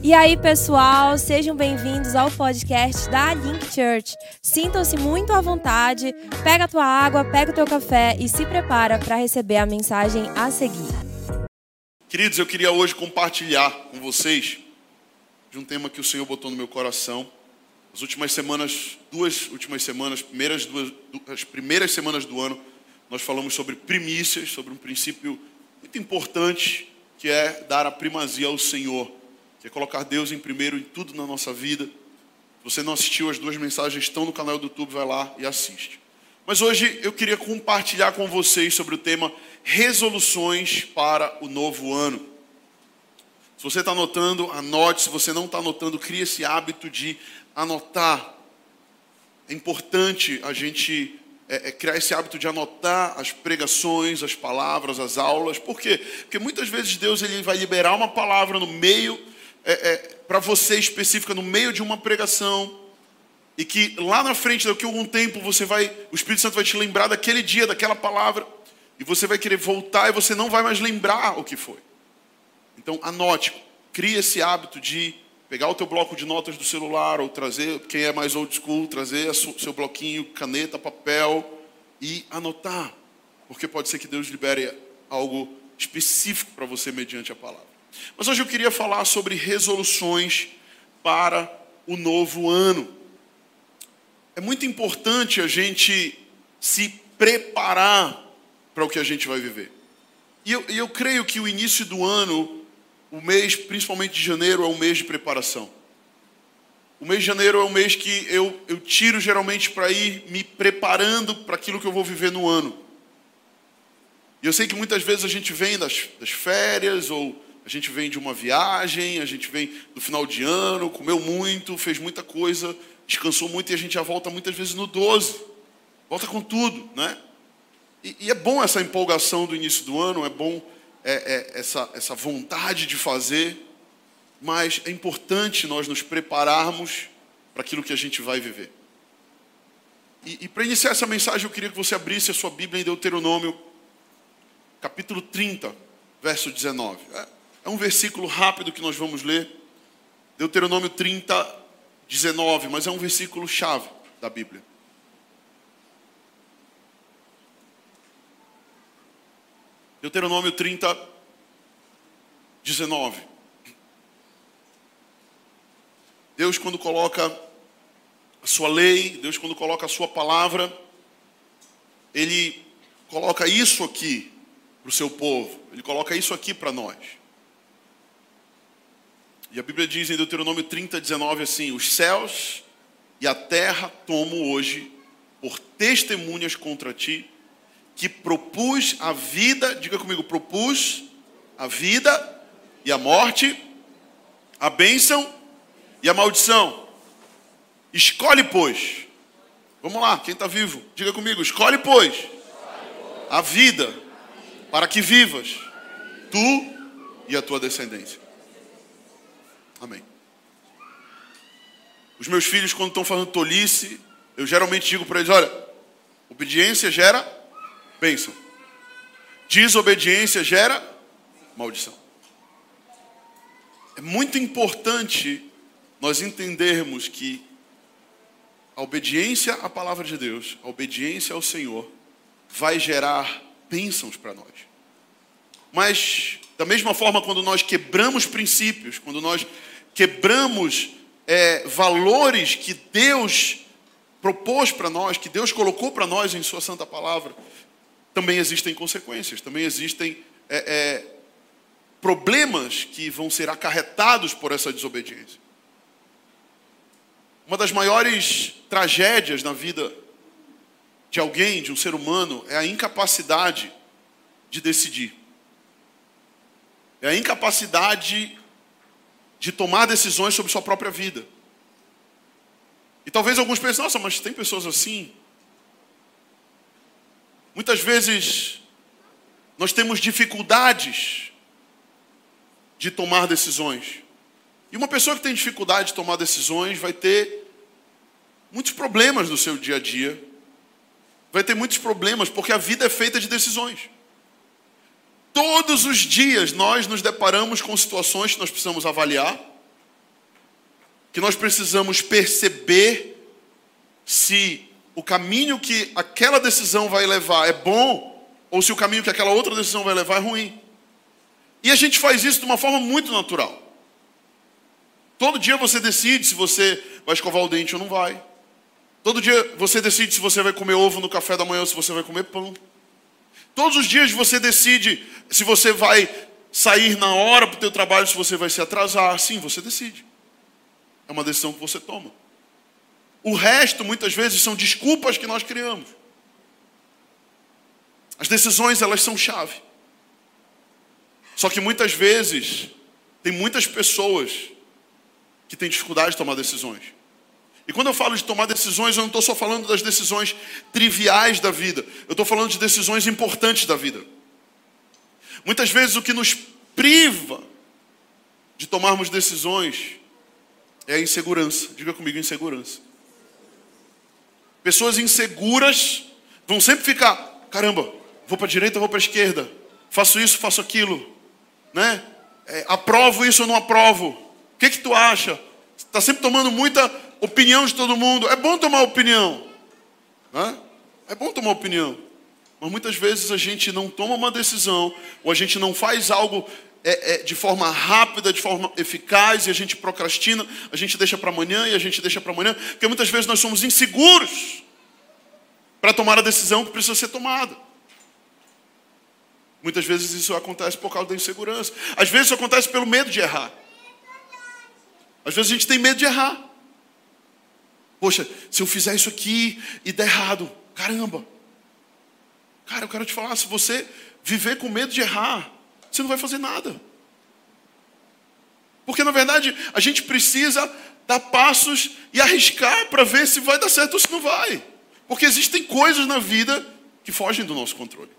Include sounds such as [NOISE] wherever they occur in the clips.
E aí, pessoal, sejam bem-vindos ao podcast da Link Church. Sintam-se muito à vontade, pega a tua água, pega o teu café e se prepara para receber a mensagem a seguir. Queridos, eu queria hoje compartilhar com vocês de um tema que o Senhor botou no meu coração. As últimas semanas, duas últimas semanas, primeiras duas, as primeiras semanas do ano, nós falamos sobre primícias, sobre um princípio muito importante que é dar a primazia ao Senhor que é colocar Deus em primeiro em tudo na nossa vida. Se você não assistiu, as duas mensagens estão no canal do YouTube, vai lá e assiste. Mas hoje eu queria compartilhar com vocês sobre o tema resoluções para o novo ano. Se você está anotando, anote. Se você não está anotando, crie esse hábito de anotar. É importante a gente é, é, criar esse hábito de anotar as pregações, as palavras, as aulas. Por quê? Porque muitas vezes Deus ele vai liberar uma palavra no meio é, é, para você específica no meio de uma pregação e que lá na frente daqui a algum tempo você vai, o Espírito Santo vai te lembrar daquele dia, daquela palavra e você vai querer voltar e você não vai mais lembrar o que foi. Então anote, crie esse hábito de pegar o teu bloco de notas do celular ou trazer, quem é mais old school, trazer seu bloquinho, caneta, papel e anotar, porque pode ser que Deus libere algo específico para você mediante a palavra. Mas hoje eu queria falar sobre resoluções para o novo ano. É muito importante a gente se preparar para o que a gente vai viver. E eu, eu creio que o início do ano, o mês, principalmente de janeiro, é um mês de preparação. O mês de janeiro é um mês que eu, eu tiro geralmente para ir me preparando para aquilo que eu vou viver no ano. E eu sei que muitas vezes a gente vem das, das férias ou a gente vem de uma viagem, a gente vem do final de ano, comeu muito, fez muita coisa, descansou muito e a gente já volta muitas vezes no 12. Volta com tudo, né? E, e é bom essa empolgação do início do ano, é bom é, é, essa, essa vontade de fazer, mas é importante nós nos prepararmos para aquilo que a gente vai viver. E, e para iniciar essa mensagem, eu queria que você abrisse a sua Bíblia em Deuteronômio, capítulo 30, verso 19. É, é um versículo rápido que nós vamos ler. Deuteronômio 30, 19, mas é um versículo chave da Bíblia. Deuteronômio 30, 19. Deus, quando coloca a sua lei, Deus, quando coloca a sua palavra, Ele coloca isso aqui para o seu povo, Ele coloca isso aqui para nós. E a Bíblia diz em Deuteronômio 30, 19 assim: Os céus e a terra tomo hoje por testemunhas contra ti, que propus a vida, diga comigo, propus a vida e a morte, a bênção e a maldição. Escolhe, pois. Vamos lá, quem está vivo, diga comigo: escolhe, pois, a vida, para que vivas, tu e a tua descendência. Amém. Os meus filhos, quando estão falando tolice, eu geralmente digo para eles: olha, obediência gera bênção, desobediência gera maldição. É muito importante nós entendermos que a obediência à palavra de Deus, a obediência ao Senhor, vai gerar bênçãos para nós. Mas, da mesma forma, quando nós quebramos princípios, quando nós quebramos é, valores que Deus propôs para nós, que Deus colocou para nós em Sua Santa Palavra, também existem consequências, também existem é, é, problemas que vão ser acarretados por essa desobediência. Uma das maiores tragédias na vida de alguém, de um ser humano, é a incapacidade de decidir. É a incapacidade de tomar decisões sobre sua própria vida. E talvez alguns pensem, nossa, mas tem pessoas assim. Muitas vezes nós temos dificuldades de tomar decisões. E uma pessoa que tem dificuldade de tomar decisões vai ter muitos problemas no seu dia a dia. Vai ter muitos problemas, porque a vida é feita de decisões. Todos os dias nós nos deparamos com situações que nós precisamos avaliar, que nós precisamos perceber se o caminho que aquela decisão vai levar é bom ou se o caminho que aquela outra decisão vai levar é ruim. E a gente faz isso de uma forma muito natural. Todo dia você decide se você vai escovar o dente ou não vai. Todo dia você decide se você vai comer ovo no café da manhã ou se você vai comer pão. Todos os dias você decide se você vai sair na hora para o teu trabalho, se você vai se atrasar. Sim, você decide. É uma decisão que você toma. O resto, muitas vezes, são desculpas que nós criamos. As decisões, elas são chave. Só que muitas vezes, tem muitas pessoas que têm dificuldade de tomar decisões. E quando eu falo de tomar decisões, eu não estou só falando das decisões triviais da vida, eu estou falando de decisões importantes da vida. Muitas vezes o que nos priva de tomarmos decisões é a insegurança. Diga comigo, insegurança. Pessoas inseguras vão sempre ficar, caramba, vou para a direita, vou para a esquerda, faço isso, faço aquilo, né? É, aprovo isso ou não aprovo? O que que tu acha? Está sempre tomando muita opinião de todo mundo. É bom tomar opinião, né? É bom tomar opinião, mas muitas vezes a gente não toma uma decisão ou a gente não faz algo é, é, de forma rápida, de forma eficaz, e a gente procrastina, a gente deixa para amanhã e a gente deixa para amanhã, porque muitas vezes nós somos inseguros para tomar a decisão que precisa ser tomada. Muitas vezes isso acontece por causa da insegurança. Às vezes isso acontece pelo medo de errar. Às vezes a gente tem medo de errar. Poxa, se eu fizer isso aqui e der errado, caramba. Cara, eu quero te falar, se você viver com medo de errar, você não vai fazer nada. Porque na verdade a gente precisa dar passos e arriscar para ver se vai dar certo ou se não vai. Porque existem coisas na vida que fogem do nosso controle.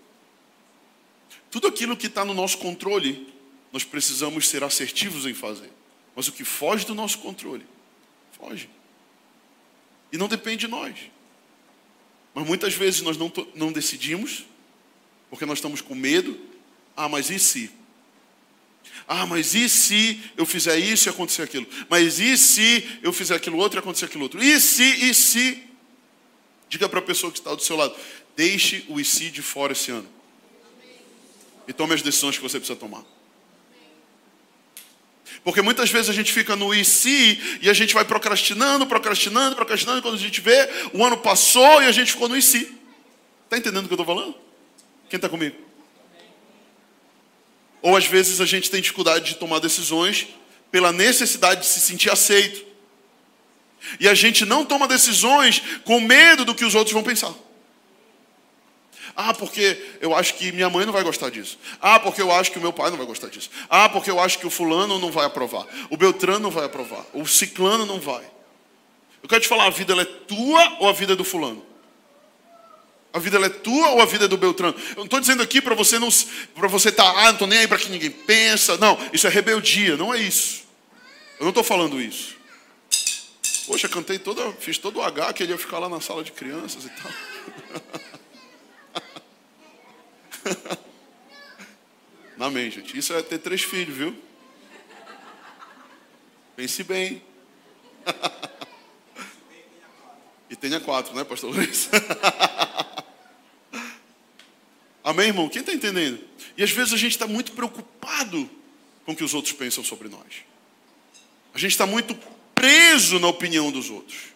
Tudo aquilo que está no nosso controle, nós precisamos ser assertivos em fazer. Mas o que foge do nosso controle, foge. E não depende de nós. Mas muitas vezes nós não, não decidimos, porque nós estamos com medo, ah, mas e se? Ah, mas e se eu fizer isso e acontecer aquilo? Mas e se eu fizer aquilo outro e acontecer aquilo outro? E se, e se? Diga para a pessoa que está do seu lado: deixe o e se de fora esse ano. E tome as decisões que você precisa tomar. Porque muitas vezes a gente fica no e se e a gente vai procrastinando, procrastinando, procrastinando, e quando a gente vê, o ano passou e a gente ficou no e se. Está entendendo o que eu estou falando? Quem está comigo? Ou às vezes a gente tem dificuldade de tomar decisões pela necessidade de se sentir aceito. E a gente não toma decisões com medo do que os outros vão pensar. Ah, porque eu acho que minha mãe não vai gostar disso. Ah, porque eu acho que o meu pai não vai gostar disso. Ah, porque eu acho que o fulano não vai aprovar. O Beltrano não vai aprovar. O ciclano não vai. Eu quero te falar, a vida é tua ou a vida é do fulano? A vida é tua ou a vida é do Beltrano? Eu não estou dizendo aqui para você não para você estar, tá, ah, não estou nem aí para que ninguém pensa. Não, isso é rebeldia, não é isso. Eu não estou falando isso. Poxa, cantei toda, fiz todo o H que ele ia ficar lá na sala de crianças e tal. [LAUGHS] Amém, gente. Isso é ter três filhos, viu? Pense bem. [LAUGHS] e tenha quatro, né, pastor Luiz? [LAUGHS] Amém, irmão? Quem está entendendo? E às vezes a gente está muito preocupado com o que os outros pensam sobre nós. A gente está muito preso na opinião dos outros.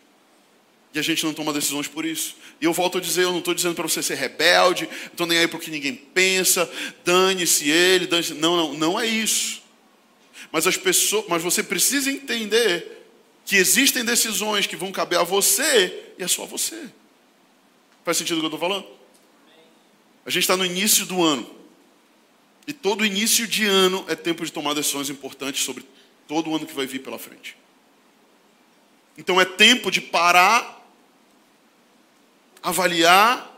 E a gente não toma decisões por isso. E eu volto a dizer, eu não estou dizendo para você ser rebelde, estou nem aí porque ninguém pensa, dane-se ele, dane-se. Não, não, não é isso. Mas as pessoas, mas você precisa entender que existem decisões que vão caber a você e é só você. Faz sentido o que eu estou falando? A gente está no início do ano. E todo início de ano é tempo de tomar decisões importantes sobre todo o ano que vai vir pela frente. Então é tempo de parar, avaliar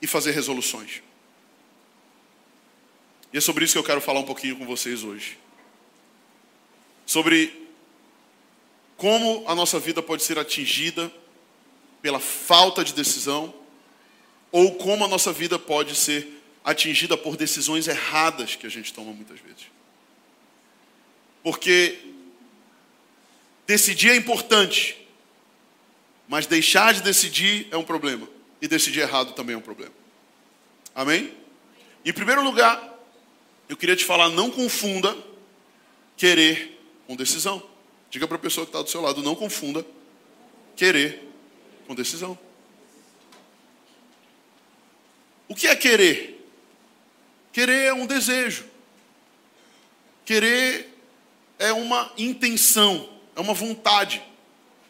e fazer resoluções. E é sobre isso que eu quero falar um pouquinho com vocês hoje. Sobre como a nossa vida pode ser atingida pela falta de decisão ou como a nossa vida pode ser atingida por decisões erradas que a gente toma muitas vezes. Porque Decidir é importante, mas deixar de decidir é um problema. E decidir errado também é um problema. Amém? Em primeiro lugar, eu queria te falar: não confunda querer com decisão. Diga para a pessoa que está do seu lado: não confunda querer com decisão. O que é querer? Querer é um desejo. Querer é uma intenção, é uma vontade.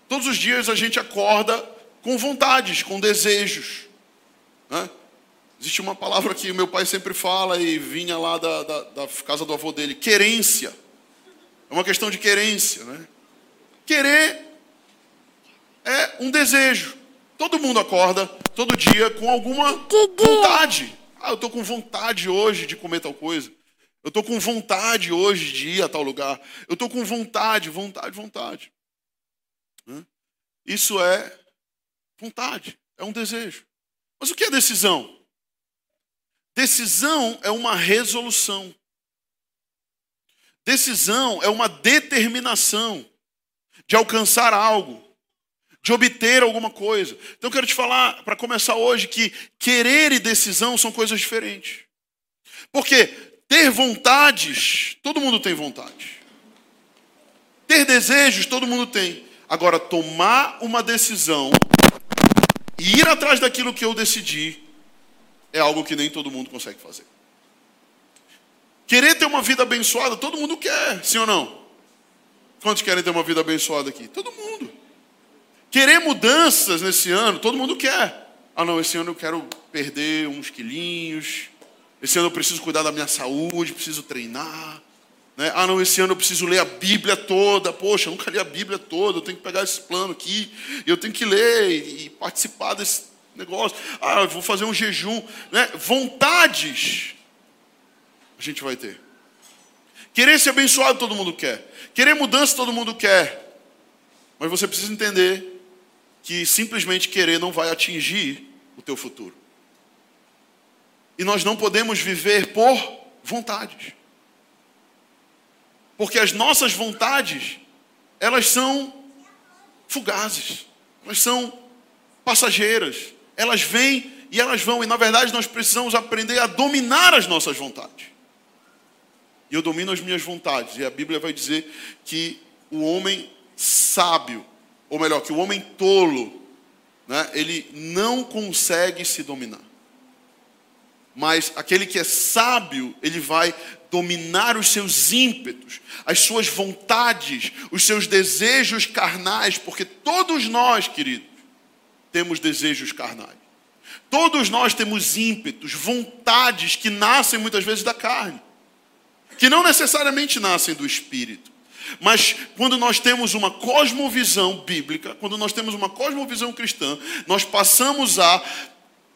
Todos os dias a gente acorda com vontades, com desejos. Né? Existe uma palavra que meu pai sempre fala e vinha lá da, da, da casa do avô dele: querência. É uma questão de querência. Né? Querer é um desejo. Todo mundo acorda todo dia com alguma vontade. Ah, eu estou com vontade hoje de comer tal coisa. Eu estou com vontade hoje de ir a tal lugar. Eu estou com vontade, vontade, vontade. Isso é vontade, é um desejo. Mas o que é decisão? Decisão é uma resolução. Decisão é uma determinação de alcançar algo, de obter alguma coisa. Então eu quero te falar, para começar hoje, que querer e decisão são coisas diferentes. Porque ter vontades, todo mundo tem vontade. Ter desejos, todo mundo tem. Agora, tomar uma decisão e ir atrás daquilo que eu decidi é algo que nem todo mundo consegue fazer. Querer ter uma vida abençoada, todo mundo quer, sim ou não? Quantos querem ter uma vida abençoada aqui? Todo mundo. Querer mudanças nesse ano, todo mundo quer. Ah, não, esse ano eu quero perder uns quilinhos. Esse ano eu preciso cuidar da minha saúde, preciso treinar. Né? Ah, não, esse ano eu preciso ler a Bíblia toda. Poxa, eu nunca li a Bíblia toda. Eu tenho que pegar esse plano aqui. Eu tenho que ler e participar desse negócio. Ah, eu vou fazer um jejum. Né? Vontades a gente vai ter. Querer ser abençoado todo mundo quer. Querer mudança todo mundo quer. Mas você precisa entender que simplesmente querer não vai atingir o teu futuro. E nós não podemos viver por vontades. Porque as nossas vontades, elas são fugazes, elas são passageiras, elas vêm e elas vão, e na verdade nós precisamos aprender a dominar as nossas vontades. E eu domino as minhas vontades, e a Bíblia vai dizer que o homem sábio, ou melhor, que o homem tolo, né, ele não consegue se dominar. Mas aquele que é sábio, ele vai dominar os seus ímpetos, as suas vontades, os seus desejos carnais, porque todos nós, queridos, temos desejos carnais. Todos nós temos ímpetos, vontades que nascem muitas vezes da carne, que não necessariamente nascem do espírito. Mas quando nós temos uma cosmovisão bíblica, quando nós temos uma cosmovisão cristã, nós passamos a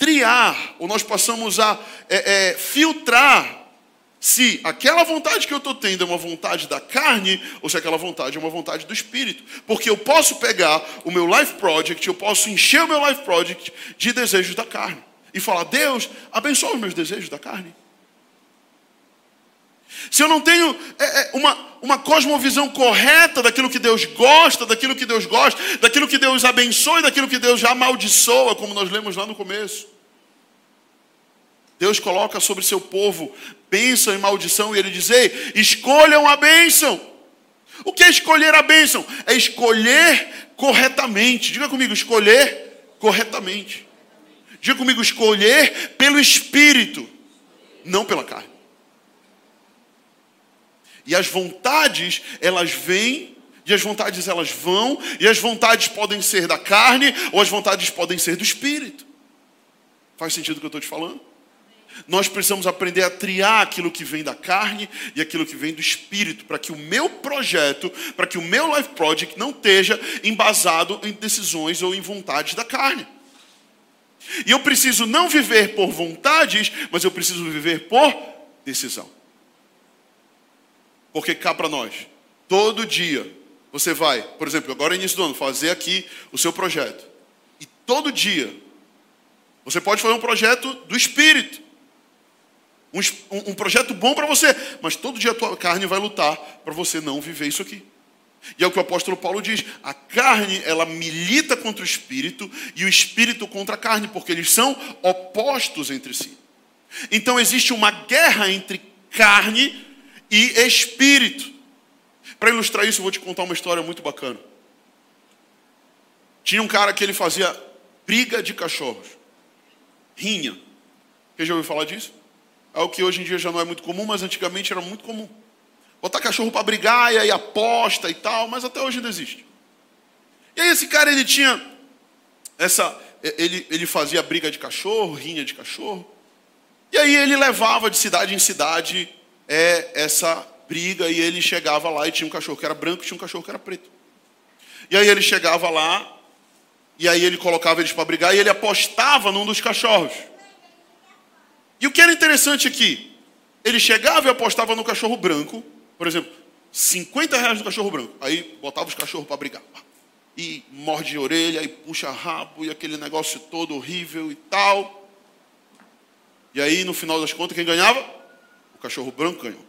triar, ou nós passamos a é, é, filtrar se aquela vontade que eu estou tendo é uma vontade da carne ou se aquela vontade é uma vontade do espírito. Porque eu posso pegar o meu life project, eu posso encher o meu life project de desejos da carne e falar: Deus, abençoa os meus desejos da carne. Se eu não tenho é, é, uma, uma cosmovisão correta daquilo que Deus gosta, daquilo que Deus gosta, daquilo que Deus abençoa e daquilo que Deus já amaldiçoa, como nós lemos lá no começo. Deus coloca sobre seu povo bênção e maldição, e ele diz: Ei, escolham a bênção. O que é escolher a bênção? É escolher corretamente. Diga comigo, escolher corretamente. Diga comigo, escolher pelo Espírito, não pela carne. E as vontades, elas vêm, e as vontades elas vão, e as vontades podem ser da carne, ou as vontades podem ser do espírito. Faz sentido o que eu estou te falando? Nós precisamos aprender a triar aquilo que vem da carne e aquilo que vem do espírito, para que o meu projeto, para que o meu life project não esteja embasado em decisões ou em vontades da carne. E eu preciso não viver por vontades, mas eu preciso viver por decisão. Porque cá para nós, todo dia, você vai, por exemplo, agora é início do ano, fazer aqui o seu projeto. E todo dia, você pode fazer um projeto do Espírito. Um, um projeto bom para você, mas todo dia a tua carne vai lutar para você não viver isso aqui. E é o que o apóstolo Paulo diz: a carne ela milita contra o espírito e o espírito contra a carne, porque eles são opostos entre si. Então existe uma guerra entre carne e espírito. Para ilustrar isso, eu vou te contar uma história muito bacana. Tinha um cara que ele fazia briga de cachorros, rinha. Você já ouviu falar disso? É o que hoje em dia já não é muito comum, mas antigamente era muito comum. Botar cachorro para brigar e aí aposta e tal, mas até hoje ainda existe. E aí esse cara ele tinha essa, ele, ele fazia briga de cachorro, rinha de cachorro. E aí ele levava de cidade em cidade é, essa briga e ele chegava lá e tinha um cachorro que era branco e tinha um cachorro que era preto. E aí ele chegava lá e aí ele colocava eles para brigar e ele apostava num dos cachorros. E o que era interessante aqui, ele chegava e apostava no cachorro branco por exemplo, 50 reais no cachorro branco. Aí botava os cachorros para brigar. E morde a orelha, e puxa rabo, e aquele negócio todo horrível e tal. E aí, no final das contas, quem ganhava? Cachorro branco ganhou.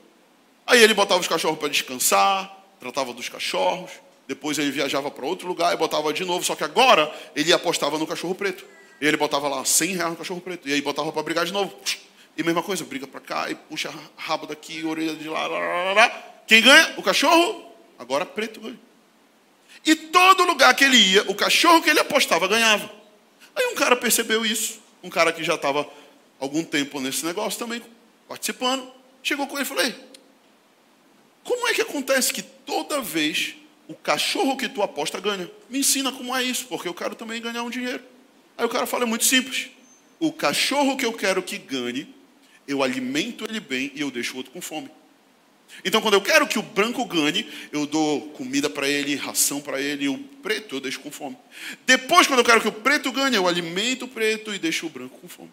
Aí ele botava os cachorros para descansar, tratava dos cachorros. Depois ele viajava para outro lugar e botava de novo. Só que agora ele apostava no cachorro preto. E ele botava lá 100 reais no cachorro preto. E aí botava para brigar de novo. E mesma coisa, briga para cá e puxa rabo daqui, orelha de lá, lá, lá, lá. Quem ganha? O cachorro? Agora preto ganha. E todo lugar que ele ia, o cachorro que ele apostava ganhava. Aí um cara percebeu isso, um cara que já estava algum tempo nesse negócio também, participando, chegou com ele e falou: como é que acontece que toda vez o cachorro que tu aposta ganha? Me ensina como é isso, porque eu quero também ganhar um dinheiro. Aí o cara fala: é muito simples. O cachorro que eu quero que ganhe, eu alimento ele bem e eu deixo o outro com fome. Então, quando eu quero que o branco ganhe, eu dou comida para ele, ração para ele, e o preto eu deixo com fome. Depois, quando eu quero que o preto ganhe, eu alimento o preto e deixo o branco com fome.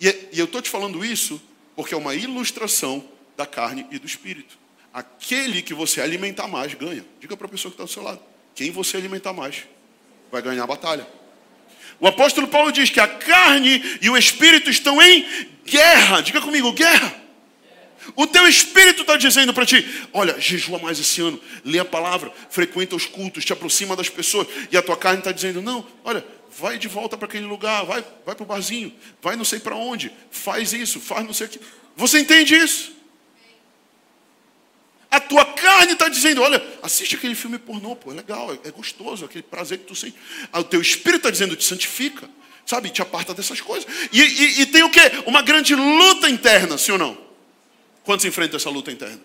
E, e eu estou te falando isso porque é uma ilustração da carne e do espírito. Aquele que você alimentar mais ganha. Diga para a pessoa que está do seu lado: quem você alimentar mais vai ganhar a batalha. O apóstolo Paulo diz que a carne e o espírito estão em guerra. Diga comigo, guerra. O teu espírito está dizendo para ti: olha, jejua mais esse ano, lê a palavra, frequenta os cultos, te aproxima das pessoas. E a tua carne está dizendo: não, olha, vai de volta para aquele lugar, vai, vai para o barzinho, vai não sei para onde, faz isso, faz não sei o que. Você entende isso? A tua carne está dizendo: olha, assiste aquele filme pornô, pô, é legal, é, é gostoso, aquele prazer que tu sente. O teu espírito está dizendo: te santifica, sabe, te aparta dessas coisas. E, e, e tem o quê? Uma grande luta interna, sim ou não? Quantos enfrentam essa luta interna?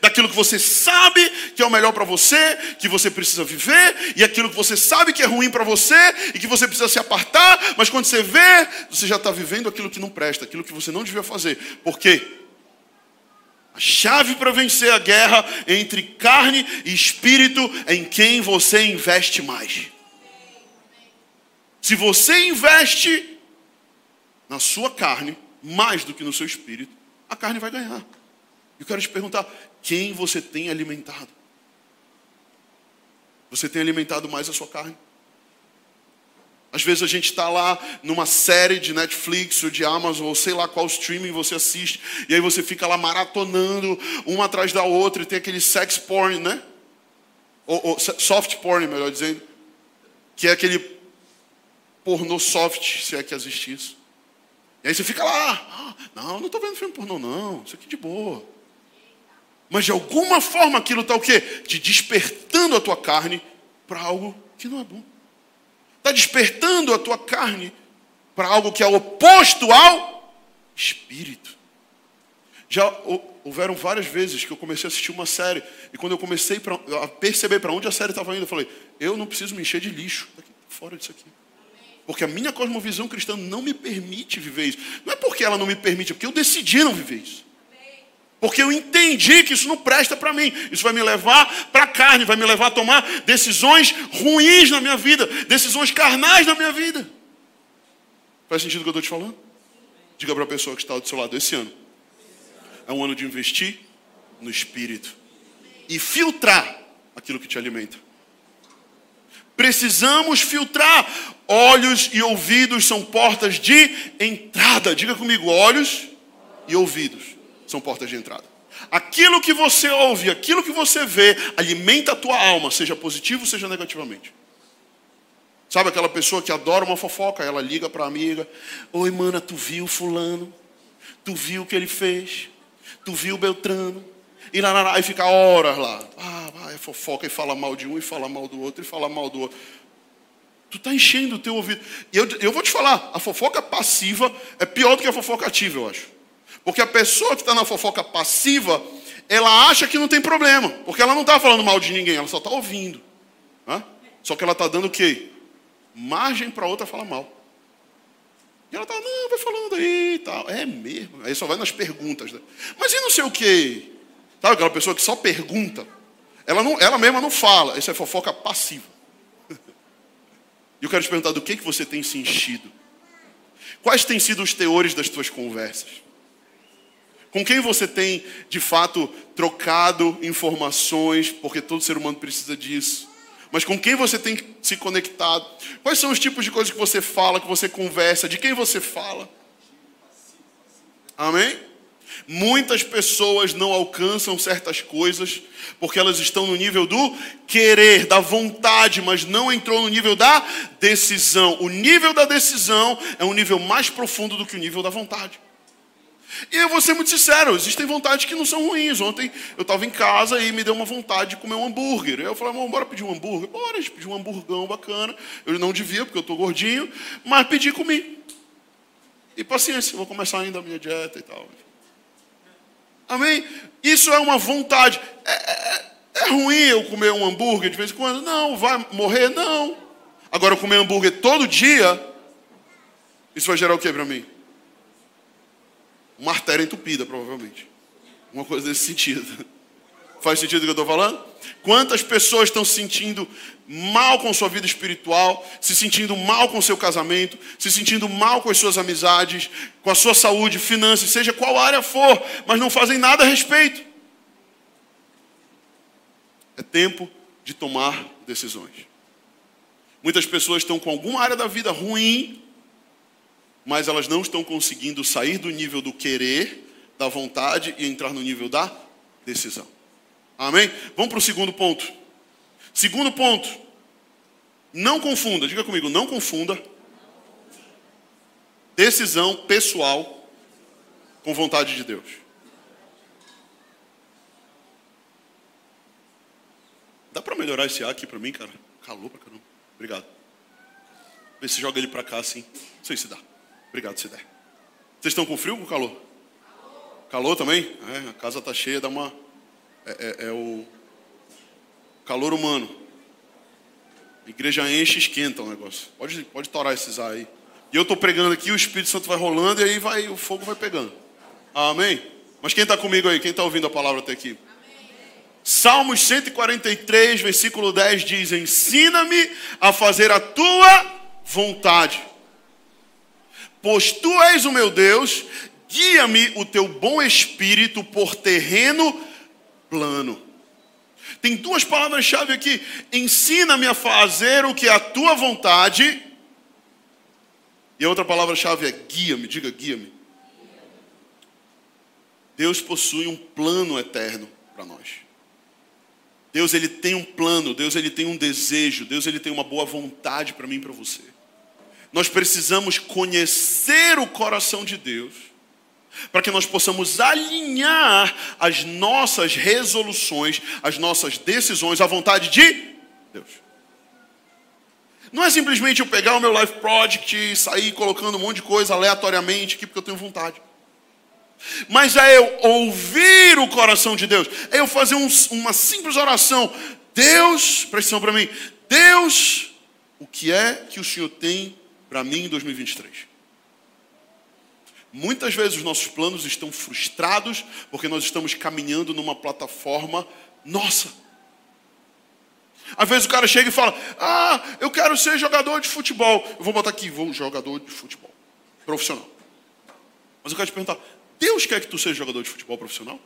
Daquilo que você sabe que é o melhor para você, que você precisa viver, e aquilo que você sabe que é ruim para você e que você precisa se apartar, mas quando você vê, você já está vivendo aquilo que não presta, aquilo que você não devia fazer. Por quê? A chave para vencer a guerra entre carne e espírito é em quem você investe mais. Se você investe na sua carne mais do que no seu espírito, a carne vai ganhar. Eu quero te perguntar: quem você tem alimentado? Você tem alimentado mais a sua carne? Às vezes a gente está lá numa série de Netflix ou de Amazon, ou sei lá qual streaming você assiste, e aí você fica lá maratonando uma atrás da outra, e tem aquele sex porn, né? Ou, ou soft porn, melhor dizendo, que é aquele pornô soft, se é que existe isso. E aí você fica lá, ah, não, não estou vendo filme pornô, não, isso aqui de boa. Mas de alguma forma aquilo está o quê? Te despertando a tua carne para algo que não é bom. Está despertando a tua carne para algo que é oposto ao espírito. Já houveram várias vezes que eu comecei a assistir uma série, e quando eu comecei a perceber para onde a série estava indo, eu falei: eu não preciso me encher de lixo, fora disso aqui. Porque a minha cosmovisão cristã não me permite viver isso. Não é porque ela não me permite, é porque eu decidi não viver isso. Porque eu entendi que isso não presta para mim. Isso vai me levar para a carne, vai me levar a tomar decisões ruins na minha vida, decisões carnais na minha vida. Faz sentido o que eu estou te falando? Diga para a pessoa que está do seu lado: esse ano é um ano de investir no espírito e filtrar aquilo que te alimenta. Precisamos filtrar. Olhos e ouvidos são portas de entrada. Diga comigo: olhos e ouvidos são portas de entrada. aquilo que você ouve, aquilo que você vê, alimenta a tua alma, seja positivo, seja negativamente. Sabe aquela pessoa que adora uma fofoca, ela liga para a amiga: Oi, mana, tu viu Fulano? Tu viu o que ele fez? Tu viu Beltrano? E lá, lá, lá, aí fica horas lá. Ah, é fofoca e fala mal de um, e fala mal do outro, e fala mal do outro. Tu está enchendo o teu ouvido. E eu, eu vou te falar: a fofoca passiva é pior do que a fofoca ativa, eu acho. Porque a pessoa que está na fofoca passiva, ela acha que não tem problema. Porque ela não está falando mal de ninguém, ela só está ouvindo. Hã? Só que ela está dando o quê? margem para outra falar mal. E ela tá, não, vai falando aí e tal. É mesmo. Aí só vai nas perguntas. Né? Mas e não sei o quê? Sabe aquela pessoa que só pergunta? Ela, não, ela mesma não fala. Isso é fofoca passiva. [LAUGHS] E eu quero te perguntar do que, que você tem se enchido. Quais têm sido os teores das tuas conversas? Com quem você tem, de fato, trocado informações, porque todo ser humano precisa disso mas com quem você tem se conectado. Quais são os tipos de coisas que você fala, que você conversa, de quem você fala? Amém? Muitas pessoas não alcançam certas coisas porque elas estão no nível do querer, da vontade, mas não entrou no nível da decisão. O nível da decisão é um nível mais profundo do que o nível da vontade. E eu vou ser muito sincero, existem vontades que não são ruins. Ontem eu estava em casa e me deu uma vontade de comer um hambúrguer. Eu falei, amor, bora pedir um hambúrguer? Bora, a pediu um hamburgão bacana. Eu não devia, porque eu estou gordinho, mas pedi e comi. E paciência, vou começar ainda a minha dieta e tal. Amém? Isso é uma vontade. É, é, é ruim eu comer um hambúrguer de vez em quando? Não. Vai morrer? Não. Agora, comer hambúrguer todo dia, isso vai gerar o que para mim? Uma artéria entupida, provavelmente. Uma coisa desse sentido. [LAUGHS] Faz sentido o que eu estou falando? Quantas pessoas estão se sentindo mal com sua vida espiritual, se sentindo mal com seu casamento, se sentindo mal com as suas amizades, com a sua saúde, finanças, seja qual área for, mas não fazem nada a respeito. É tempo de tomar decisões. Muitas pessoas estão com alguma área da vida ruim mas elas não estão conseguindo sair do nível do querer, da vontade e entrar no nível da decisão. Amém? Vamos para o segundo ponto. Segundo ponto. Não confunda, diga comigo, não confunda decisão pessoal com vontade de Deus. Dá para melhorar esse ar aqui para mim, cara? Calor pra caramba. Obrigado. Vê se joga ele para cá assim. Não sei se dá. Obrigado, Sidé. Vocês estão com frio ou com calor? Calor, calor também? É, a casa está cheia, dá uma. É, é, é, o calor humano. A igreja enche e esquenta o negócio. Pode, pode torar esses ar aí. E eu estou pregando aqui, o Espírito Santo vai rolando e aí vai, o fogo vai pegando. Amém? Mas quem está comigo aí? Quem está ouvindo a palavra até aqui? Salmos 143, versículo 10 diz: Ensina-me a fazer a tua vontade Pois tu és o meu Deus, guia-me o teu bom espírito por terreno plano. Tem duas palavras-chave aqui. Ensina-me a fazer o que é a tua vontade. E a outra palavra-chave é guia-me, diga guia-me. Deus possui um plano eterno para nós. Deus ele tem um plano, Deus ele tem um desejo, Deus ele tem uma boa vontade para mim e para você nós precisamos conhecer o coração de Deus, para que nós possamos alinhar as nossas resoluções, as nossas decisões à vontade de Deus. Não é simplesmente eu pegar o meu life project e sair colocando um monte de coisa aleatoriamente aqui porque eu tenho vontade. Mas é eu ouvir o coração de Deus, é eu fazer um, uma simples oração. Deus, presta para mim, Deus, o que é que o Senhor tem para mim em 2023. Muitas vezes os nossos planos estão frustrados porque nós estamos caminhando numa plataforma nossa. Às vezes o cara chega e fala: Ah, eu quero ser jogador de futebol. Eu vou botar aqui, vou jogador de futebol profissional. Mas eu quero te perguntar: Deus quer que tu seja jogador de futebol profissional?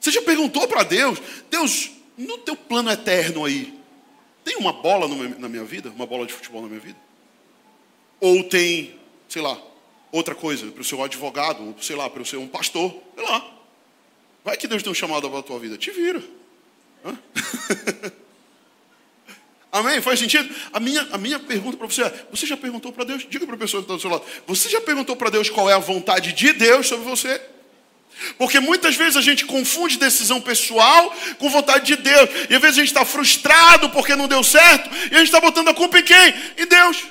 Você já perguntou para Deus: Deus, no teu plano eterno aí, tem uma bola na minha vida? Uma bola de futebol na minha vida? Ou tem, sei lá, outra coisa, para o seu advogado, ou sei lá, para o seu um pastor, sei lá. Vai que Deus tem um chamado para a tua vida, te vira. [LAUGHS] Amém? Faz sentido? A minha, a minha pergunta para você é: você já perguntou para Deus? Diga para a pessoa que está do seu lado: você já perguntou para Deus qual é a vontade de Deus sobre você? Porque muitas vezes a gente confunde decisão pessoal com vontade de Deus. E às vezes a gente está frustrado porque não deu certo. E a gente está botando a culpa em quem? Em Deus.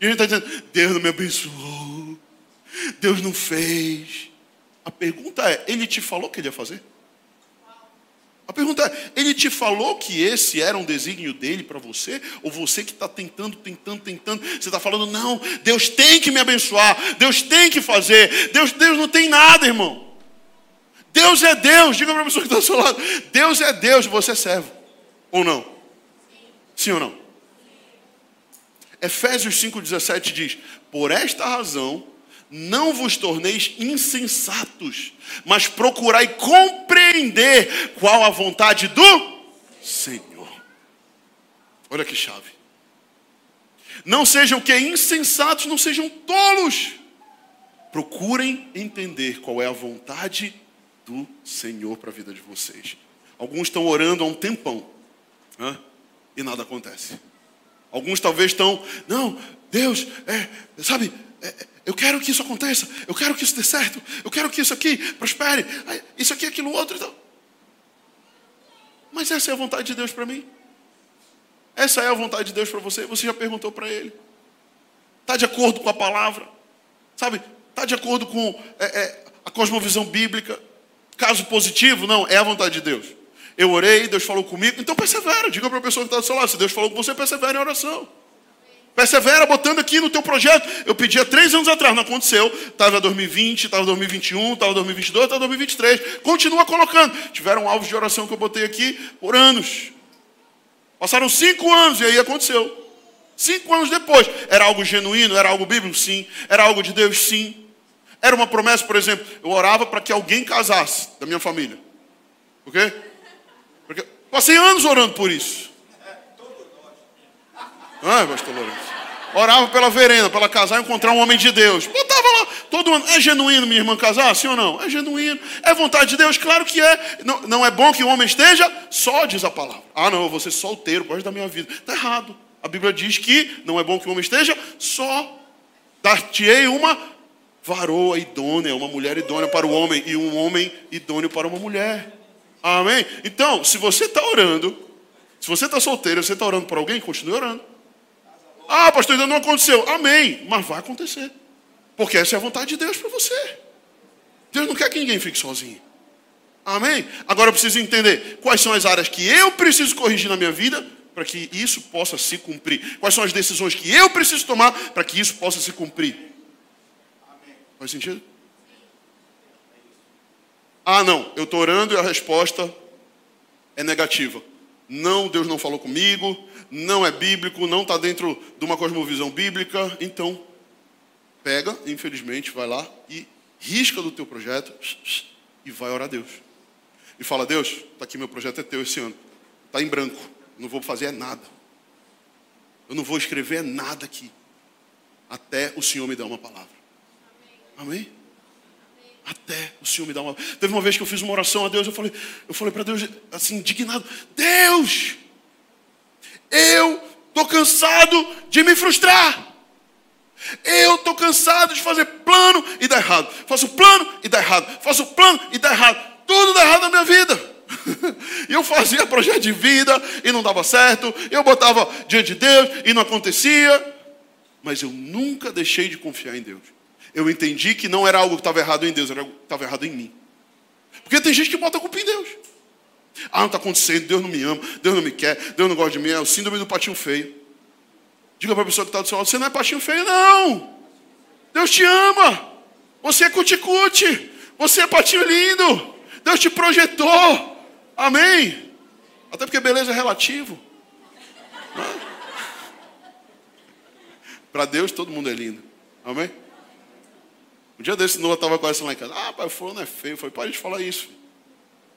E a gente está dizendo: Deus não me abençoou. Deus não fez. A pergunta é: Ele te falou que ele ia fazer? A pergunta é: ele te falou que esse era um desígnio dele para você? Ou você que está tentando, tentando, tentando? Você está falando, não, Deus tem que me abençoar, Deus tem que fazer, Deus, Deus não tem nada, irmão. Deus é Deus, diga para a pessoa que está ao seu lado: Deus é Deus, você é servo. Ou não? Sim ou não? Efésios 5,17 diz: Por esta razão não vos torneis insensatos, mas procurai compreender qual a vontade do Senhor. Olha que chave. Não sejam que insensatos, não sejam tolos. Procurem entender qual é a vontade do Senhor para a vida de vocês. Alguns estão orando há um tempão né? e nada acontece. Alguns talvez estão, não, Deus, é, sabe, eu quero que isso aconteça, eu quero que isso dê certo, eu quero que isso aqui prospere, isso aqui, aquilo outro. Então. Mas essa é a vontade de Deus para mim? Essa é a vontade de Deus para você? Você já perguntou para Ele? Está de acordo com a palavra? Sabe? Está de acordo com é, é, a cosmovisão bíblica? Caso positivo, não, é a vontade de Deus. Eu orei, Deus falou comigo, então persevera. Diga para a pessoa que está do seu lado: se Deus falou com você, persevera em oração. Persevera botando aqui no teu projeto. Eu pedi há três anos atrás, não aconteceu. Estava 2020, estava 2021, estava 2022, estava 2023. Continua colocando. Tiveram alvos de oração que eu botei aqui por anos. Passaram cinco anos e aí aconteceu. Cinco anos depois. Era algo genuíno? Era algo bíblico? Sim. Era algo de Deus? Sim. Era uma promessa, por exemplo. Eu orava para que alguém casasse da minha família. Quê? Porque passei anos orando por isso. Ah, pastor Lourenço. Orava pela verenda, para ela casar e encontrar um homem de Deus. Botava lá todo ano. É genuíno minha irmã casar? Sim ou não? É genuíno. É vontade de Deus? Claro que é. Não, não é bom que o homem esteja só, diz a palavra. Ah, não, eu vou ser solteiro, pode da minha vida. Está errado. A Bíblia diz que não é bom que o homem esteja só. Dar-te-ei uma varoa idônea, uma mulher idônea para o homem e um homem idôneo para uma mulher. Amém? Então, se você está orando, se você está solteiro, você está orando por alguém, continue orando. Ah, pastor, ainda não aconteceu. Amém. Mas vai acontecer. Porque essa é a vontade de Deus para você. Deus não quer que ninguém fique sozinho. Amém? Agora eu preciso entender quais são as áreas que eu preciso corrigir na minha vida para que isso possa se cumprir. Quais são as decisões que eu preciso tomar para que isso possa se cumprir. Amém. Faz sentido? Ah, não, eu estou orando e a resposta é negativa. Não, Deus não falou comigo, não é bíblico, não está dentro de uma cosmovisão bíblica, então pega, infelizmente, vai lá e risca do teu projeto e vai orar a Deus. E fala, Deus, está aqui meu projeto é teu esse ano. Está em branco, não vou fazer nada. Eu não vou escrever nada aqui. Até o Senhor me dar uma palavra. Amém? Amém? Até o Senhor me dar uma. Teve uma vez que eu fiz uma oração a Deus, eu falei, eu falei para Deus, assim, indignado, Deus, eu estou cansado de me frustrar. Eu estou cansado de fazer plano e dar errado. Faço plano e dá errado. Faço plano e dá errado. Tudo dá errado na minha vida. [LAUGHS] Eu fazia projeto de vida e não dava certo. Eu botava diante de Deus e não acontecia. Mas eu nunca deixei de confiar em Deus. Eu entendi que não era algo que estava errado em Deus, era algo que estava errado em mim. Porque tem gente que bota a culpa em Deus. Ah, não está acontecendo, Deus não me ama, Deus não me quer, Deus não gosta de mim, é o síndrome do patinho feio. Diga para a pessoa que está do seu lado, você não é patinho feio, não. Deus te ama. Você é cuticute. Você é patinho lindo. Deus te projetou. Amém? Até porque beleza é relativo. Para Deus todo mundo é lindo. Amém? Um dia desse, Noah estava com essa lá em casa. Ah, pai, fulano é feio. Foi para de falar isso.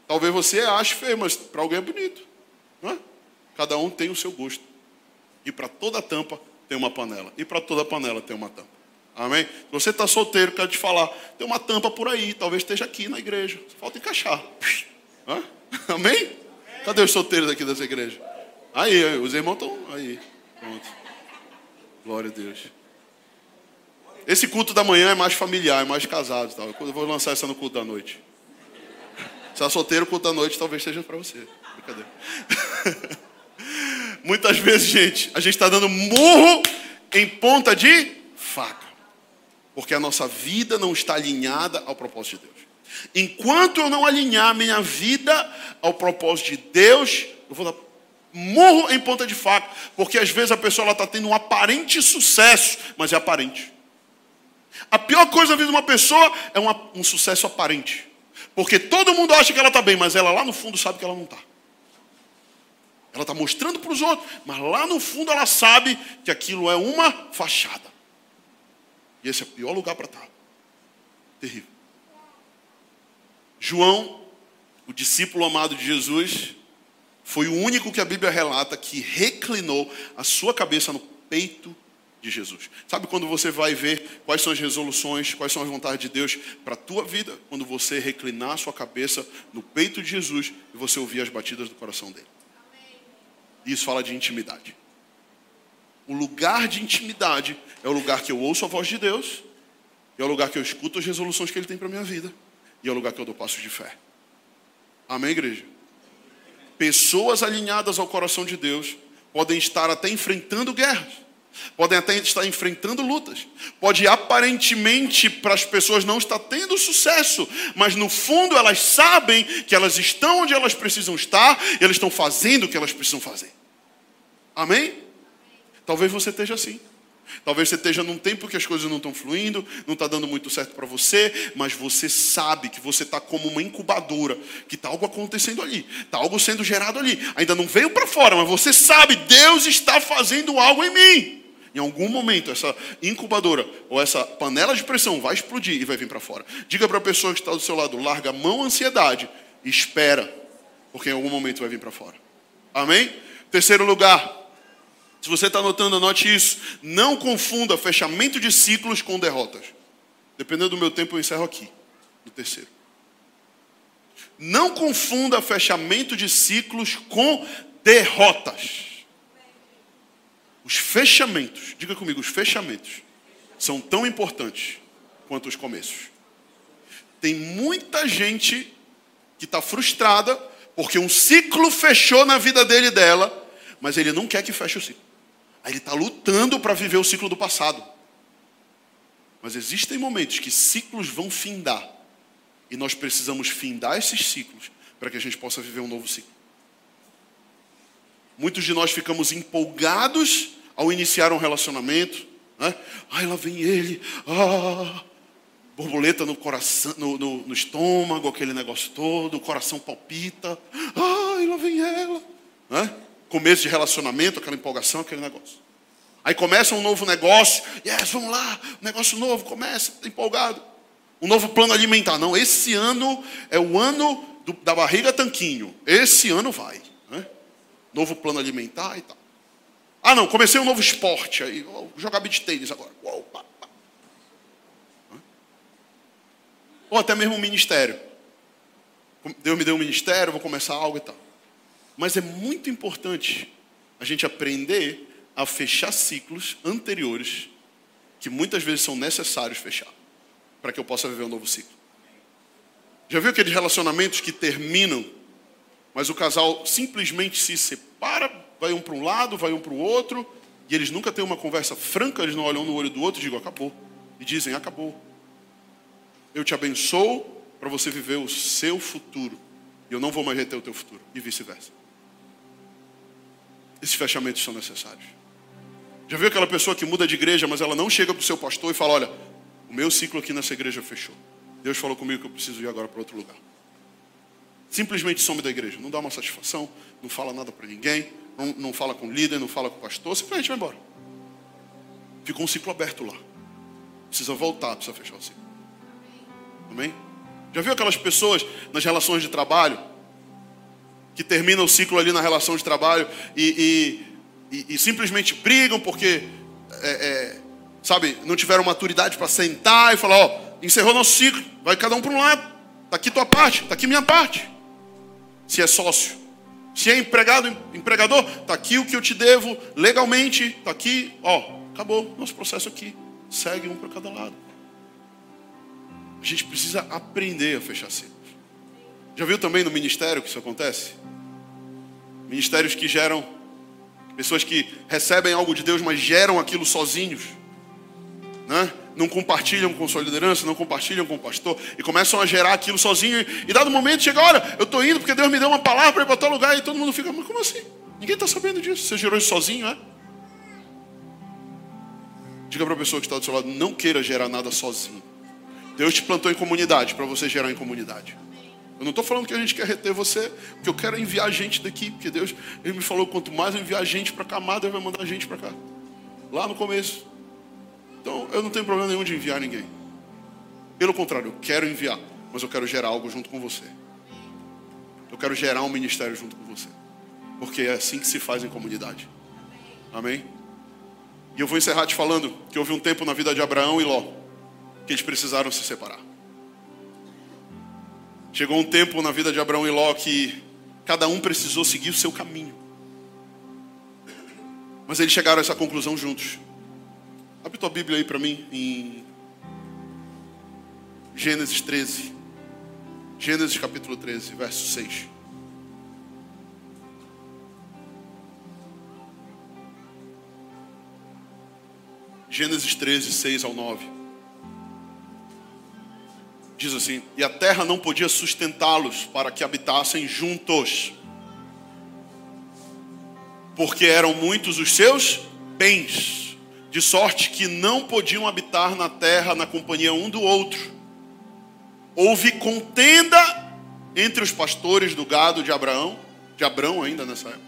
Talvez você ache feio, mas para alguém é bonito. Não é? Cada um tem o seu gosto. E para toda tampa tem uma panela. E para toda panela tem uma tampa. Amém? Se você está solteiro, quero te falar, tem uma tampa por aí, talvez esteja aqui na igreja. Só falta encaixar. Hã? [LAUGHS] Amém? Cadê os solteiros aqui dessa igreja? Aí, os irmãos estão aí. Pronto. Glória a Deus. Esse culto da manhã é mais familiar, é mais casado. Tal. Eu vou lançar essa no culto da noite. Se é solteiro, culto da noite talvez seja para você. Brincadeira. [LAUGHS] Muitas vezes, gente, a gente está dando murro em ponta de faca porque a nossa vida não está alinhada ao propósito de Deus. Enquanto eu não alinhar minha vida ao propósito de Deus, eu vou dar morro em ponta de faca, porque às vezes a pessoa está tendo um aparente sucesso, mas é aparente. A pior coisa na vida de uma pessoa é uma, um sucesso aparente, porque todo mundo acha que ela está bem, mas ela lá no fundo sabe que ela não está. Ela está mostrando para os outros, mas lá no fundo ela sabe que aquilo é uma fachada. E esse é o pior lugar para estar. Terrível. João, o discípulo amado de Jesus, foi o único que a Bíblia relata que reclinou a sua cabeça no peito de Jesus. Sabe quando você vai ver quais são as resoluções, quais são as vontades de Deus para a tua vida? Quando você reclinar a sua cabeça no peito de Jesus e você ouvir as batidas do coração dele. Isso fala de intimidade. O lugar de intimidade é o lugar que eu ouço a voz de Deus, é o lugar que eu escuto as resoluções que Ele tem para a minha vida, e é o lugar que eu dou passos de fé. Amém, igreja? Pessoas alinhadas ao coração de Deus podem estar até enfrentando guerras, podem até estar enfrentando lutas, pode aparentemente para as pessoas não estar tendo sucesso, mas no fundo elas sabem que elas estão onde elas precisam estar, e elas estão fazendo o que elas precisam fazer. Amém? Talvez você esteja assim. Talvez você esteja num tempo que as coisas não estão fluindo, não está dando muito certo para você, mas você sabe que você está como uma incubadora, que está algo acontecendo ali, está algo sendo gerado ali. Ainda não veio para fora, mas você sabe, Deus está fazendo algo em mim. Em algum momento, essa incubadora ou essa panela de pressão vai explodir e vai vir para fora. Diga para a pessoa que está do seu lado: larga a mão ansiedade e espera, porque em algum momento vai vir para fora. Amém? Terceiro lugar, se você está anotando, anote isso. Não confunda fechamento de ciclos com derrotas. Dependendo do meu tempo, eu encerro aqui, no terceiro. Não confunda fechamento de ciclos com derrotas. Os fechamentos, diga comigo, os fechamentos são tão importantes quanto os começos. Tem muita gente que está frustrada porque um ciclo fechou na vida dele e dela, mas ele não quer que feche o ciclo. Aí ele está lutando para viver o ciclo do passado. Mas existem momentos que ciclos vão findar. E nós precisamos findar esses ciclos para que a gente possa viver um novo ciclo. Muitos de nós ficamos empolgados ao iniciar um relacionamento. Né? Ai, lá vem ele. Ah, borboleta no coração, no, no, no estômago, aquele negócio todo, o coração palpita. Ai, lá vem ela. Né? começo de relacionamento, aquela empolgação, aquele negócio. Aí começa um novo negócio, yes, vamos lá, negócio novo, começa, tá empolgado. Um novo plano alimentar. Não, esse ano é o ano do, da barriga tanquinho. Esse ano vai. Novo plano alimentar e tal. Ah, não, comecei um novo esporte. Aí, vou jogar beat tênis agora. Uou, pá, pá. Ou até mesmo um ministério. Deus me deu um ministério, vou começar algo e tal. Mas é muito importante a gente aprender a fechar ciclos anteriores que muitas vezes são necessários fechar para que eu possa viver um novo ciclo. Já viu aqueles relacionamentos que terminam, mas o casal simplesmente se separa, vai um para um lado, vai um para o outro, e eles nunca têm uma conversa franca, eles não olham no olho do outro e digam acabou. E dizem acabou. Eu te abençoo para você viver o seu futuro. E eu não vou mais reter o teu futuro. E vice-versa. Esses fechamentos são necessários. Já viu aquela pessoa que muda de igreja, mas ela não chega para o seu pastor e fala: Olha, o meu ciclo aqui nessa igreja fechou. Deus falou comigo que eu preciso ir agora para outro lugar. Simplesmente some da igreja, não dá uma satisfação, não fala nada para ninguém, não, não fala com o líder, não fala com o pastor, simplesmente vai embora. Ficou um ciclo aberto lá. Precisa voltar, precisa fechar o ciclo. Amém? Já viu aquelas pessoas nas relações de trabalho que termina o ciclo ali na relação de trabalho e, e, e, e simplesmente brigam porque é, é, sabe, não tiveram maturidade para sentar e falar, ó, encerrou nosso ciclo, vai cada um para um lado. Está aqui tua parte, está aqui minha parte. Se é sócio. Se é empregado, empregador, está aqui o que eu te devo legalmente, está aqui, ó, acabou nosso processo aqui. Segue um para cada lado. A gente precisa aprender a fechar ciclos. Já viu também no ministério que isso acontece? Ministérios que geram pessoas que recebem algo de Deus, mas geram aquilo sozinhos. Né? Não compartilham com sua liderança, não compartilham com o pastor e começam a gerar aquilo sozinho. E dado momento chega, olha, eu estou indo porque Deus me deu uma palavra para ir para tal lugar e todo mundo fica, mas como assim? Ninguém está sabendo disso. Você gerou isso sozinho, é? Diga para a pessoa que está do seu lado, não queira gerar nada sozinho. Deus te plantou em comunidade para você gerar em comunidade. Eu não estou falando que a gente quer reter você, porque eu quero enviar gente daqui, porque Deus ele me falou quanto mais eu enviar gente para cá, mais vai mandar gente para cá. Lá no começo. Então eu não tenho problema nenhum de enviar ninguém. Pelo contrário, eu quero enviar, mas eu quero gerar algo junto com você. Eu quero gerar um ministério junto com você. Porque é assim que se faz em comunidade. Amém? E eu vou encerrar te falando que houve um tempo na vida de Abraão e Ló que eles precisaram se separar. Chegou um tempo na vida de Abraão e Ló que cada um precisou seguir o seu caminho. Mas eles chegaram a essa conclusão juntos. Abre tua Bíblia aí para mim em Gênesis 13. Gênesis capítulo 13, verso 6. Gênesis 13, 6 ao 9 diz assim: E a terra não podia sustentá-los para que habitassem juntos, porque eram muitos os seus bens, de sorte que não podiam habitar na terra na companhia um do outro. Houve contenda entre os pastores do gado de Abraão, de Abraão ainda nessa época,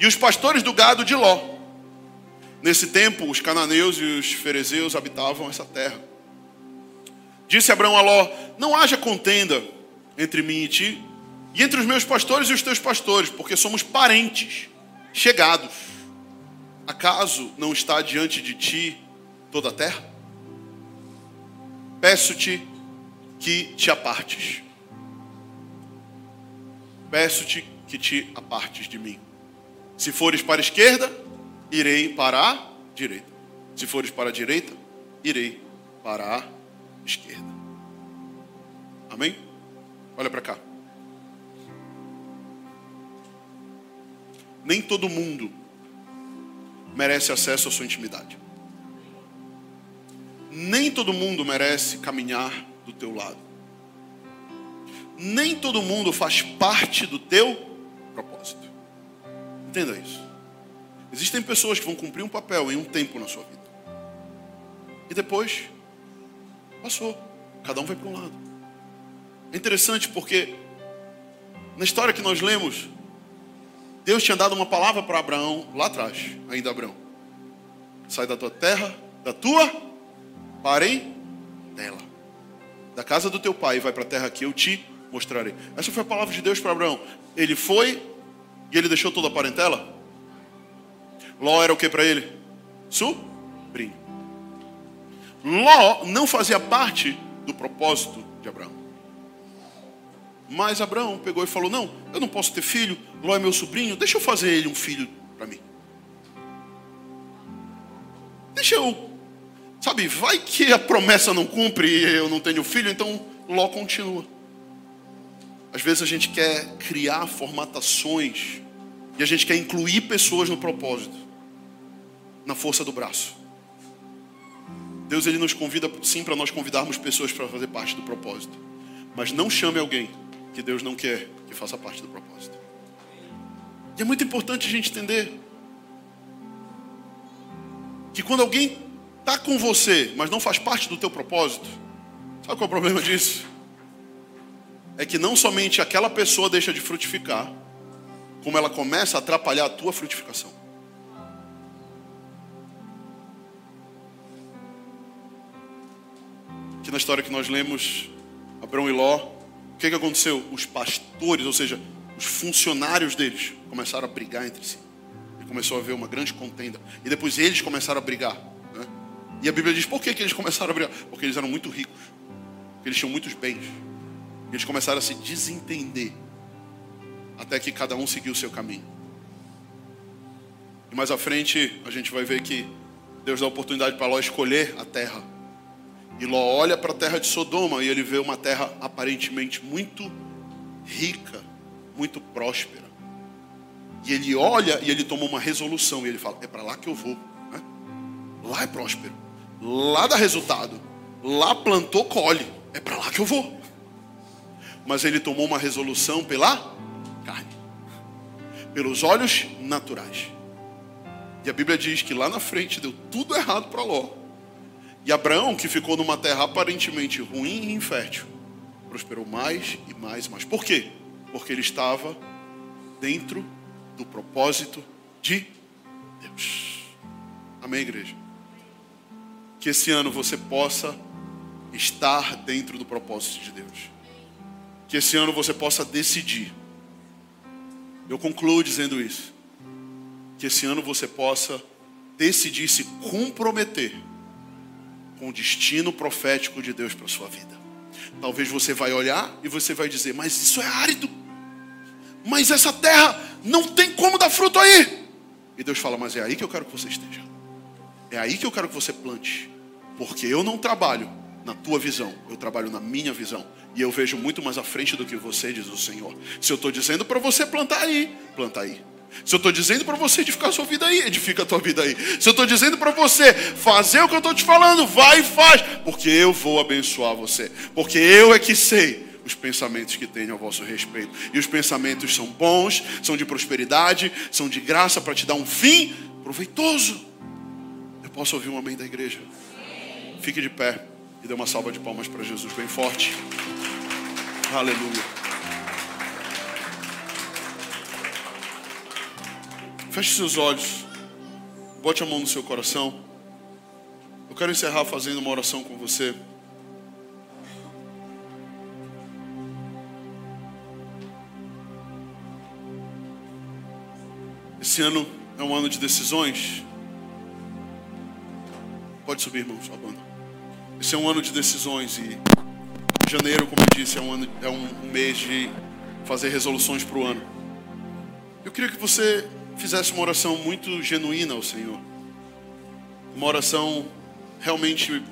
e os pastores do gado de Ló. Nesse tempo, os cananeus e os ferezeus habitavam essa terra. Disse Abraão a Ló: Não haja contenda entre mim e ti, e entre os meus pastores e os teus pastores, porque somos parentes, chegados. Acaso não está diante de ti toda a terra? Peço-te que te apartes. Peço-te que te apartes de mim. Se fores para a esquerda, irei para a direita. Se fores para a direita, irei para a esquerda. Amém? Olha para cá. Nem todo mundo merece acesso à sua intimidade. Nem todo mundo merece caminhar do teu lado. Nem todo mundo faz parte do teu propósito. Entenda isso. Existem pessoas que vão cumprir um papel em um tempo na sua vida. E depois Passou. Cada um vai para um lado. É interessante porque na história que nós lemos, Deus tinha dado uma palavra para Abraão lá atrás, ainda Abraão. Sai da tua terra, da tua parentela. Da casa do teu pai e vai para a terra que eu te mostrarei. Essa foi a palavra de Deus para Abraão. Ele foi e ele deixou toda a parentela. Ló era o que para ele? Sobrinho. Ló não fazia parte do propósito de Abraão. Mas Abraão pegou e falou: Não, eu não posso ter filho, Ló é meu sobrinho, deixa eu fazer ele um filho para mim. Deixa eu, sabe, vai que a promessa não cumpre e eu não tenho filho, então Ló continua. Às vezes a gente quer criar formatações e a gente quer incluir pessoas no propósito, na força do braço. Deus ele nos convida sim para nós convidarmos pessoas para fazer parte do propósito. Mas não chame alguém que Deus não quer que faça parte do propósito. E é muito importante a gente entender que quando alguém está com você, mas não faz parte do teu propósito, sabe qual é o problema disso? É que não somente aquela pessoa deixa de frutificar, como ela começa a atrapalhar a tua frutificação. que na história que nós lemos, Abraão e Ló, o que, que aconteceu? Os pastores, ou seja, os funcionários deles, começaram a brigar entre si. E começou a haver uma grande contenda. E depois eles começaram a brigar. Né? E a Bíblia diz por que, que eles começaram a brigar? Porque eles eram muito ricos, eles tinham muitos bens. Eles começaram a se desentender, até que cada um seguiu o seu caminho. E mais à frente a gente vai ver que Deus dá oportunidade para Ló escolher a terra. E Ló olha para a terra de Sodoma e ele vê uma terra aparentemente muito rica, muito próspera. E ele olha e ele toma uma resolução e ele fala: é para lá que eu vou. Né? Lá é próspero, lá dá resultado, lá plantou, colhe, é para lá que eu vou. Mas ele tomou uma resolução pela carne, pelos olhos naturais. E a Bíblia diz que lá na frente deu tudo errado para Ló. E Abraão, que ficou numa terra aparentemente ruim e infértil, prosperou mais e mais e mais. Por quê? Porque ele estava dentro do propósito de Deus. Amém, igreja? Que esse ano você possa estar dentro do propósito de Deus. Que esse ano você possa decidir. Eu concluo dizendo isso que esse ano você possa decidir se comprometer com o destino profético de Deus para a sua vida. Talvez você vai olhar e você vai dizer: "Mas isso é árido. Mas essa terra não tem como dar fruto aí". E Deus fala: "Mas é aí que eu quero que você esteja. É aí que eu quero que você plante, porque eu não trabalho na tua visão, eu trabalho na minha visão. E eu vejo muito mais à frente do que você, diz o Senhor. Se eu estou dizendo para você plantar aí, planta aí. Se eu estou dizendo para você edificar a sua vida aí, edifica a tua vida aí. Se eu estou dizendo para você fazer o que eu estou te falando, vai e faz, porque eu vou abençoar você, porque eu é que sei os pensamentos que tenho a vosso respeito. E os pensamentos são bons, são de prosperidade, são de graça para te dar um fim proveitoso. Eu posso ouvir um amém da igreja? Fique de pé e dê uma salva de palmas para Jesus bem forte. Aleluia. Feche seus olhos. Bote a mão no seu coração. Eu quero encerrar fazendo uma oração com você. Esse ano é um ano de decisões. Pode subir, irmão, sua banda. Esse é um ano de decisões e janeiro, como eu disse, é um, ano, é um mês de fazer resoluções para o ano. Eu queria que você fizesse uma oração muito genuína ao Senhor. Uma oração realmente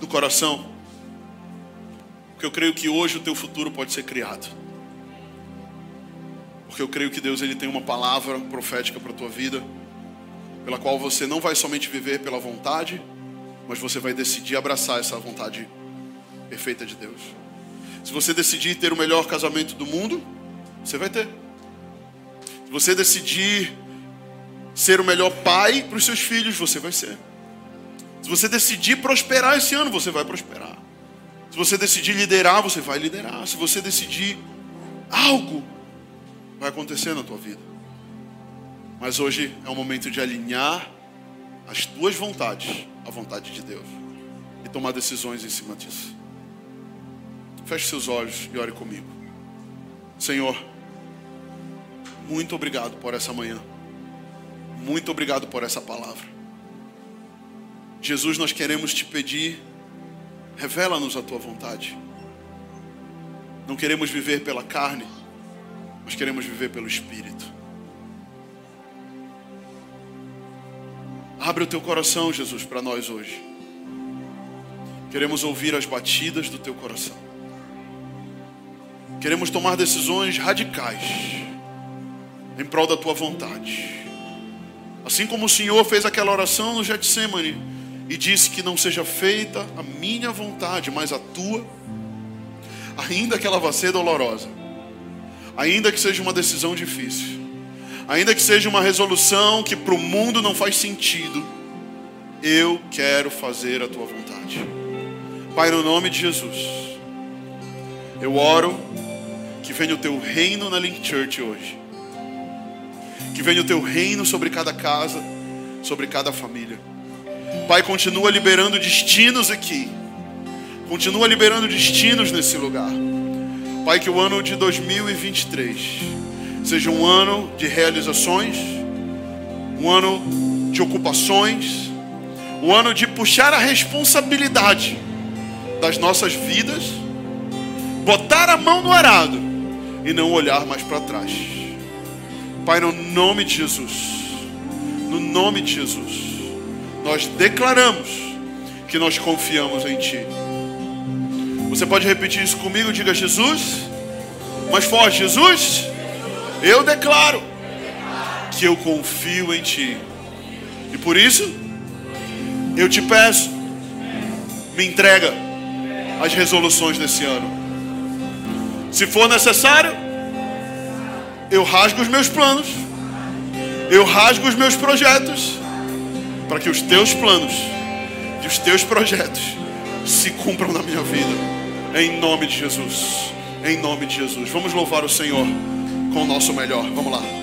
do coração. Porque eu creio que hoje o teu futuro pode ser criado. Porque eu creio que Deus ele tem uma palavra profética para a tua vida, pela qual você não vai somente viver pela vontade, mas você vai decidir abraçar essa vontade perfeita de Deus. Se você decidir ter o melhor casamento do mundo, você vai ter você decidir ser o melhor pai para os seus filhos, você vai ser. Se você decidir prosperar esse ano, você vai prosperar. Se você decidir liderar, você vai liderar. Se você decidir algo, vai acontecer na tua vida. Mas hoje é o momento de alinhar as tuas vontades à vontade de Deus e tomar decisões em cima disso. Feche seus olhos e ore comigo. Senhor, muito obrigado por essa manhã. Muito obrigado por essa palavra. Jesus, nós queremos te pedir, revela-nos a tua vontade. Não queremos viver pela carne, mas queremos viver pelo Espírito. Abre o teu coração, Jesus, para nós hoje. Queremos ouvir as batidas do teu coração. Queremos tomar decisões radicais em prol da tua vontade. Assim como o Senhor fez aquela oração no Getsemane e disse que não seja feita a minha vontade, mas a tua, ainda que ela vá ser dolorosa, ainda que seja uma decisão difícil, ainda que seja uma resolução que para o mundo não faz sentido, eu quero fazer a tua vontade. Pai, no nome de Jesus, eu oro que venha o teu reino na Link Church hoje que venha o teu reino sobre cada casa, sobre cada família. Pai, continua liberando destinos aqui. Continua liberando destinos nesse lugar. Pai, que o ano de 2023 seja um ano de realizações, um ano de ocupações, o ano de puxar a responsabilidade das nossas vidas, botar a mão no arado e não olhar mais para trás. Pai, no nome de Jesus, no nome de Jesus, nós declaramos que nós confiamos em Ti. Você pode repetir isso comigo? Diga Jesus, mais forte, Jesus, eu declaro que eu confio em Ti. E por isso, eu te peço, me entrega as resoluções desse ano. Se for necessário, eu rasgo os meus planos, eu rasgo os meus projetos, para que os teus planos e os teus projetos se cumpram na minha vida, em nome de Jesus. Em nome de Jesus. Vamos louvar o Senhor com o nosso melhor. Vamos lá.